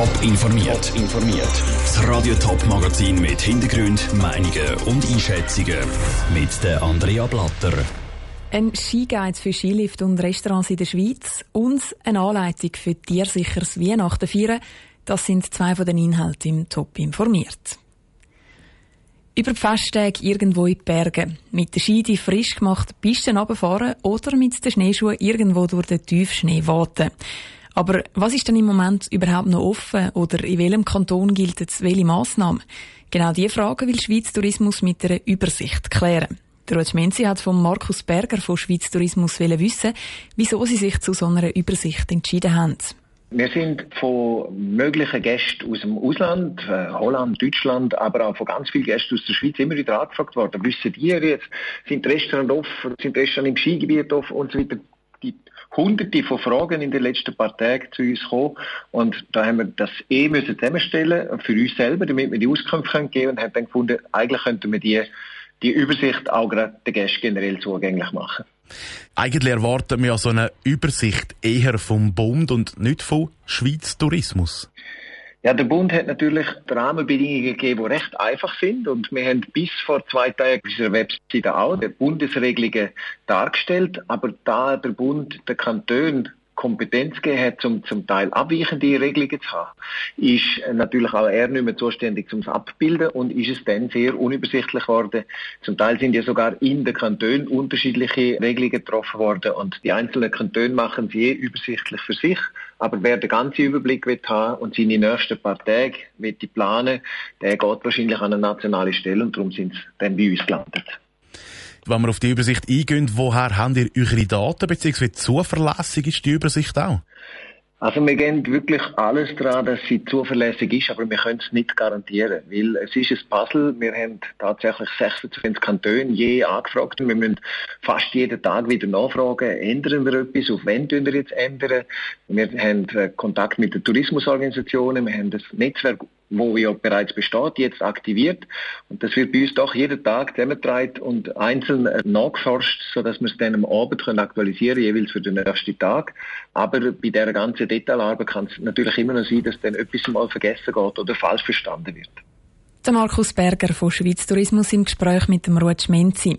Top informiert. informiert. Das Radio Top Magazin mit Hintergrund, Meinungen und Einschätzungen mit der Andrea Blatter. Ein Skiguide für Skilift und Restaurants in der Schweiz und eine Anleitung für tiersicheres Weihnachten feiern, das sind zwei von den Inhalten im Top informiert. Über die Festtage irgendwo in die Berge. Mit der Ski die frisch gemachte Pisten runterfahren oder mit den Schneeschuhen irgendwo durch den Tiefschnee warten. Aber was ist denn im Moment überhaupt noch offen oder in welchem Kanton gilt jetzt welche Massnahmen? Genau diese Frage will Schweiz Tourismus mit einer Übersicht klären. Der Ruth Menzi hat von Markus Berger von Schweiz Tourismus wissen, wieso sie sich zu so einer Übersicht entschieden haben. Wir sind von möglichen Gästen aus dem Ausland, äh, Holland, Deutschland, aber auch von ganz vielen Gästen aus der Schweiz immer wieder angefragt worden. Wissen ihr jetzt, sind Restaurants offen, sind Restaurants im Skigebiet offen und so weiter? Die hunderte von Fragen in den letzten paar Tagen zu uns gekommen und da haben wir das eh müssen zusammenstellen für uns selber, damit wir die Auskünfte geben können und haben dann gefunden, eigentlich könnten wir die, die Übersicht auch gerade den Gästen generell zugänglich machen. Eigentlich erwarten wir so eine Übersicht eher vom Bund und nicht vom Schweiz Tourismus. Ja, der Bund hat natürlich Rahmenbedingungen gegeben, die recht einfach sind. Und wir haben bis vor zwei Tagen auf unserer Webseite auch die Bundesregelungen dargestellt. Aber da der Bund der Kanton Kompetenz gegeben hat, zum, zum Teil abweichende Regelungen zu haben, ist natürlich auch er nicht mehr zuständig zum Abbilden und ist es dann sehr unübersichtlich geworden. Zum Teil sind ja sogar in den Kantonen unterschiedliche Regelungen getroffen worden und die einzelnen Kantone machen sie je übersichtlich für sich. Aber wer den ganzen Überblick will haben und seine nächsten paar Tage will planen, der geht wahrscheinlich an eine nationale Stelle und darum sind sie dann bei uns gelandet. Wenn wir auf die Übersicht eingehen, woher habt ihr eure Daten, beziehungsweise zuverlässig ist die Übersicht auch? Also wir gehen wirklich alles daran, dass sie zuverlässig ist, aber wir können es nicht garantieren, weil es ist ein Puzzle. Wir haben tatsächlich 26 Kantone je angefragt und wir müssen fast jeden Tag wieder nachfragen, ändern wir etwas, auf wen wir jetzt ändern. Wir haben äh, Kontakt mit den Tourismusorganisationen, wir haben das Netzwerk wo ja bereits besteht, jetzt aktiviert. Und das wird bei uns doch jeden Tag zusammengetragen und einzeln äh, nachgeforscht, sodass wir es dann am Abend können aktualisieren jeweils für den nächsten Tag. Aber bei dieser ganzen Detailarbeit kann es natürlich immer noch sein, dass dann etwas mal vergessen geht oder falsch verstanden wird. Der Markus Berger von Schweiz Tourismus im Gespräch mit dem Ruth Menzi.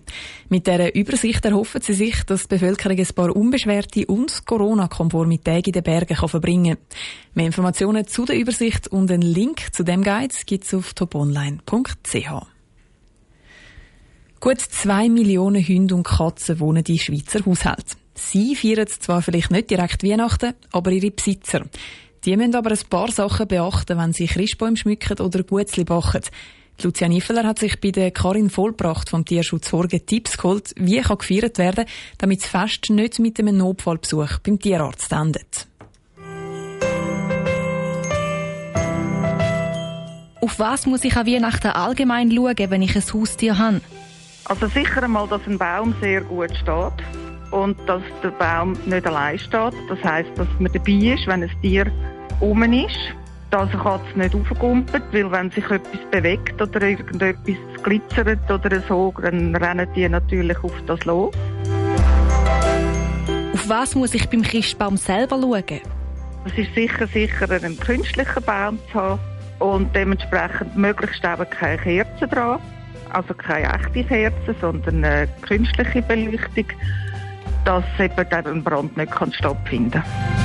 Mit dieser Übersicht erhoffen sie sich, dass die Bevölkerung ein paar unbeschwerte und Corona-konforme Tage in den Bergen kann verbringen kann. Mehr Informationen zu der Übersicht und einen Link zu dem Guide gibt es auf toponline.ch. Gut zwei Millionen Hunde und Katzen wohnen in Schweizer Haushalten. Sie feiern zwar vielleicht nicht direkt Weihnachten, aber ihre Besitzer. Die müssen aber ein paar Sachen beachten, wenn sie Christbäume schmücken oder Gutzli backen. Lucia Niffeler hat sich bei der Karin Vollbracht vom Tierschutz Sorge Tipps geholt, wie kann gefeiert werden, damit das Fest nicht mit einem Notfallbesuch beim Tierarzt endet. Auf was muss ich an Weihnachten allgemein schauen, wenn ich ein Haustier habe? Also sicher einmal, dass ein Baum sehr gut steht und dass der Baum nicht allein steht. Das heißt, dass man dabei ist, wenn ein Tier um ist, dass eine Katze nicht aufgumpelt, weil wenn sich etwas bewegt oder irgendetwas glitzert oder so, dann rennen die natürlich auf das los. Auf was muss ich beim Christbaum selber schauen? Es ist sicher sicher, einen künstlichen Baum zu haben und dementsprechend möglichst eben keine Kerzen dran. Also keine echte Kerzen, sondern eine künstliche Beleuchtung dass eben ein Brand nicht stattfinden kann.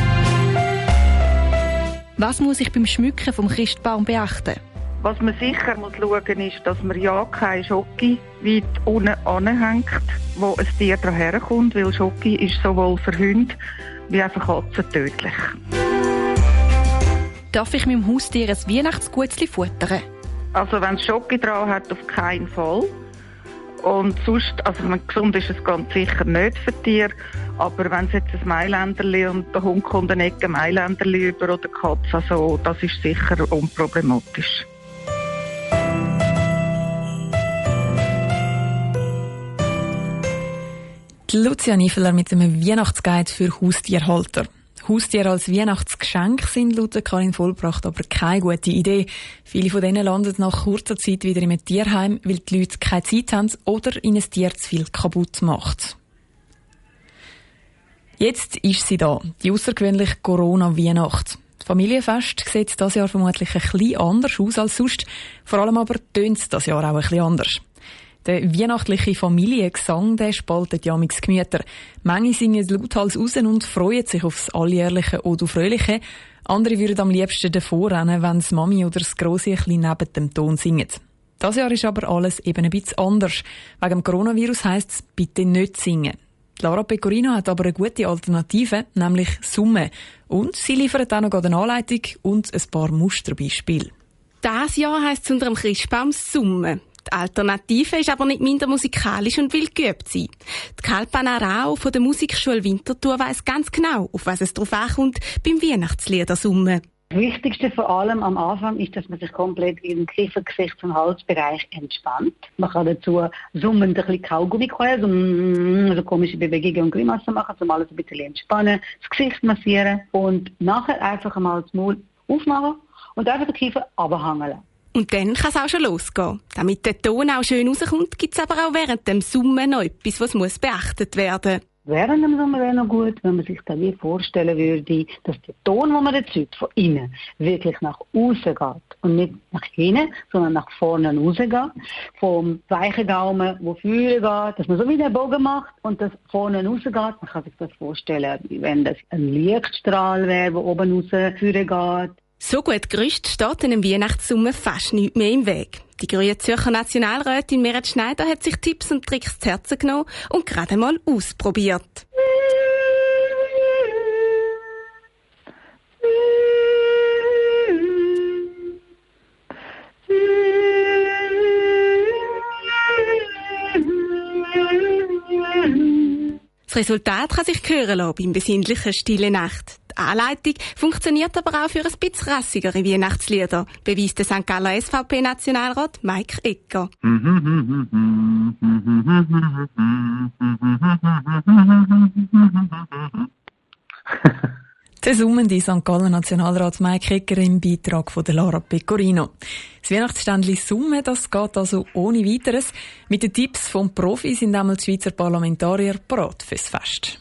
Was muss ich beim Schmücken vom Christbaum beachten? Was man sicher muss schauen ist, dass man ja keine Schocke weit unten anhängt, wo ein Tier daher kommt, weil Schocke ist sowohl für Hunde wie auch für Katzen tödlich. Darf ich meinem Haustier ein Weihnachtsgutzli futtern? Also wenn es Schocke dran hat, auf keinen Fall. Und sonst, also gesund ist es ganz sicher nicht für Tiere, aber wenn es jetzt ein Mailänderli und der Hund kommt eine Ecke Mailänderli über oder Katze, also das ist sicher unproblematisch. Die Lucia Niefeler mit einem Weihnachtsguide für Haustierhalter. Haustiere als Weihnachtsgeschenk sind laut Karin Vollbracht aber keine gute Idee. Viele von denen landen nach kurzer Zeit wieder im Tierheim, weil die Leute keine Zeit haben oder ihnen ein Tier zu viel kaputt macht. Jetzt ist sie da, die außergewöhnliche Corona-Weihnacht. Familienfest sieht das Jahr vermutlich ein bisschen anders aus als sonst. Vor allem aber tönt das Jahr auch ein bisschen anders. Der weihnachtliche Familiengesang, der spaltet ja mit Gemüter. Manche singen lauthals raus und freuen sich aufs alljährliche oder Fröhliche. Andere würden am liebsten davor rennen, wenn das Mami oder das Grosse ein bisschen neben dem Ton singen. Das Jahr ist aber alles eben ein bisschen anders. Wegen dem Coronavirus heisst es, bitte nicht singen. Lara Pecorino hat aber eine gute Alternative, nämlich Summe. Und sie liefert auch noch eine Anleitung und ein paar Musterbeispiele. Das Jahr heisst es unter dem Christbaum Summe. Die Alternative ist aber nicht minder musikalisch und will geübt sein. Die Kalpana Rau von der Musikschule Winterthur weiss ganz genau, auf was es drauf ankommt beim Weihnachtslieder summen. Das Wichtigste vor allem am Anfang ist, dass man sich komplett den Kiefer, Gesichts- und Halsbereich entspannt. Man kann dazu summend ein bisschen Kaugummi quälen, also komische Bewegungen und Grimassen machen, um alles ein bisschen entspannen, das Gesicht massieren und nachher einfach einmal das Maul aufmachen und einfach den Kiefer abhängen lassen. Und dann kann es auch schon losgehen. Damit der Ton auch schön rauskommt, gibt es aber auch während dem Summen noch etwas, was muss beachtet werden Während dem Sommer wäre noch gut, wenn man sich da wie vorstellen würde, dass der Ton, den man erzeugt, von innen, wirklich nach außen geht. Und nicht nach hinten, sondern nach vorne rausgeht. Vom weichen Daumen, wo vorne geht, dass man so wie den Bogen macht und das vorne rausgeht. Man kann sich das vorstellen, wenn das ein Lichtstrahl wäre, der oben raus vorne geht. So gut gerüstet steht einem Weihnachtssumme fast nichts mehr im Weg. Die grüne Zürcher Nationalrätin Merit Schneider hat sich Tipps und Tricks zu Herzen genommen und gerade mal ausprobiert. Das Resultat kann sich hören lassen beim besinnlichen Stille Nacht. Anleitung funktioniert aber auch für ein bisschen rassigere Weihnachtslieder, beweist der St. Galler SVP-Nationalrat Mike Ecker. Der summende St. Gallen Nationalrat Mike Ecker im Beitrag von Lara Pecorino. Das Weihnachtsständli Summe, das geht also ohne weiteres. Mit den Tipps vom Profi sind einmal die Schweizer Parlamentarier parat fürs Fest.